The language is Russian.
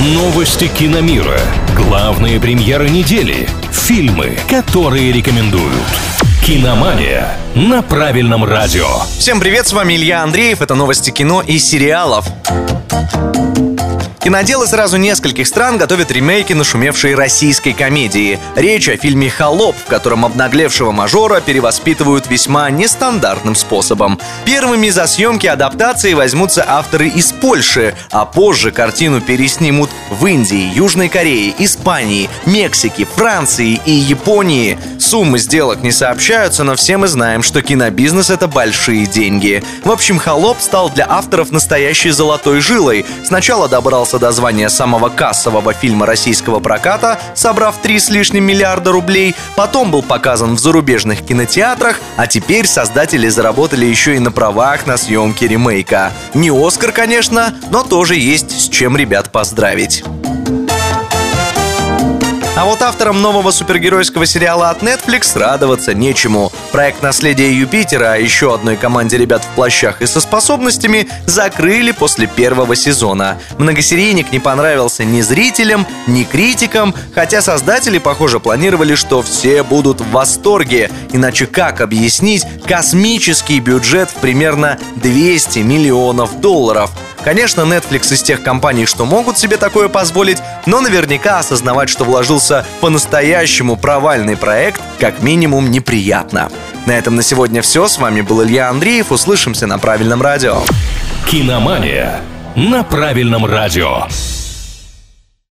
Новости киномира. Главные премьеры недели. Фильмы, которые рекомендуют. Киномания на правильном радио. Всем привет, с вами Илья Андреев. Это новости кино и сериалов. Киноделы сразу нескольких стран готовят ремейки нашумевшей российской комедии. Речь о фильме «Холоп», в котором обнаглевшего мажора перевоспитывают весьма нестандартным способом. Первыми за съемки адаптации возьмутся авторы из Польши, а позже картину переснимут в Индии, Южной Корее, Испании, Мексике, Франции и Японии. Суммы сделок не сообщаются, но все мы знаем, что кинобизнес — это большие деньги. В общем, «Холоп» стал для авторов настоящей золотой жилой. Сначала добрался до звания самого кассового фильма российского проката, собрав три с лишним миллиарда рублей, потом был показан в зарубежных кинотеатрах, а теперь создатели заработали еще и на правах на съемки ремейка. Не Оскар, конечно, но тоже есть с чем ребят поздравить. А вот авторам нового супергеройского сериала от Netflix радоваться нечему. Проект «Наследие Юпитера» а еще одной команде ребят в плащах и со способностями закрыли после первого сезона. Многосерийник не понравился ни зрителям, ни критикам, хотя создатели, похоже, планировали, что все будут в восторге. Иначе как объяснить космический бюджет в примерно 200 миллионов долларов – Конечно, Netflix из тех компаний, что могут себе такое позволить, но наверняка осознавать, что вложился по-настоящему провальный проект, как минимум неприятно. На этом на сегодня все. С вами был Илья Андреев. Услышимся на правильном радио. Киномания на правильном радио.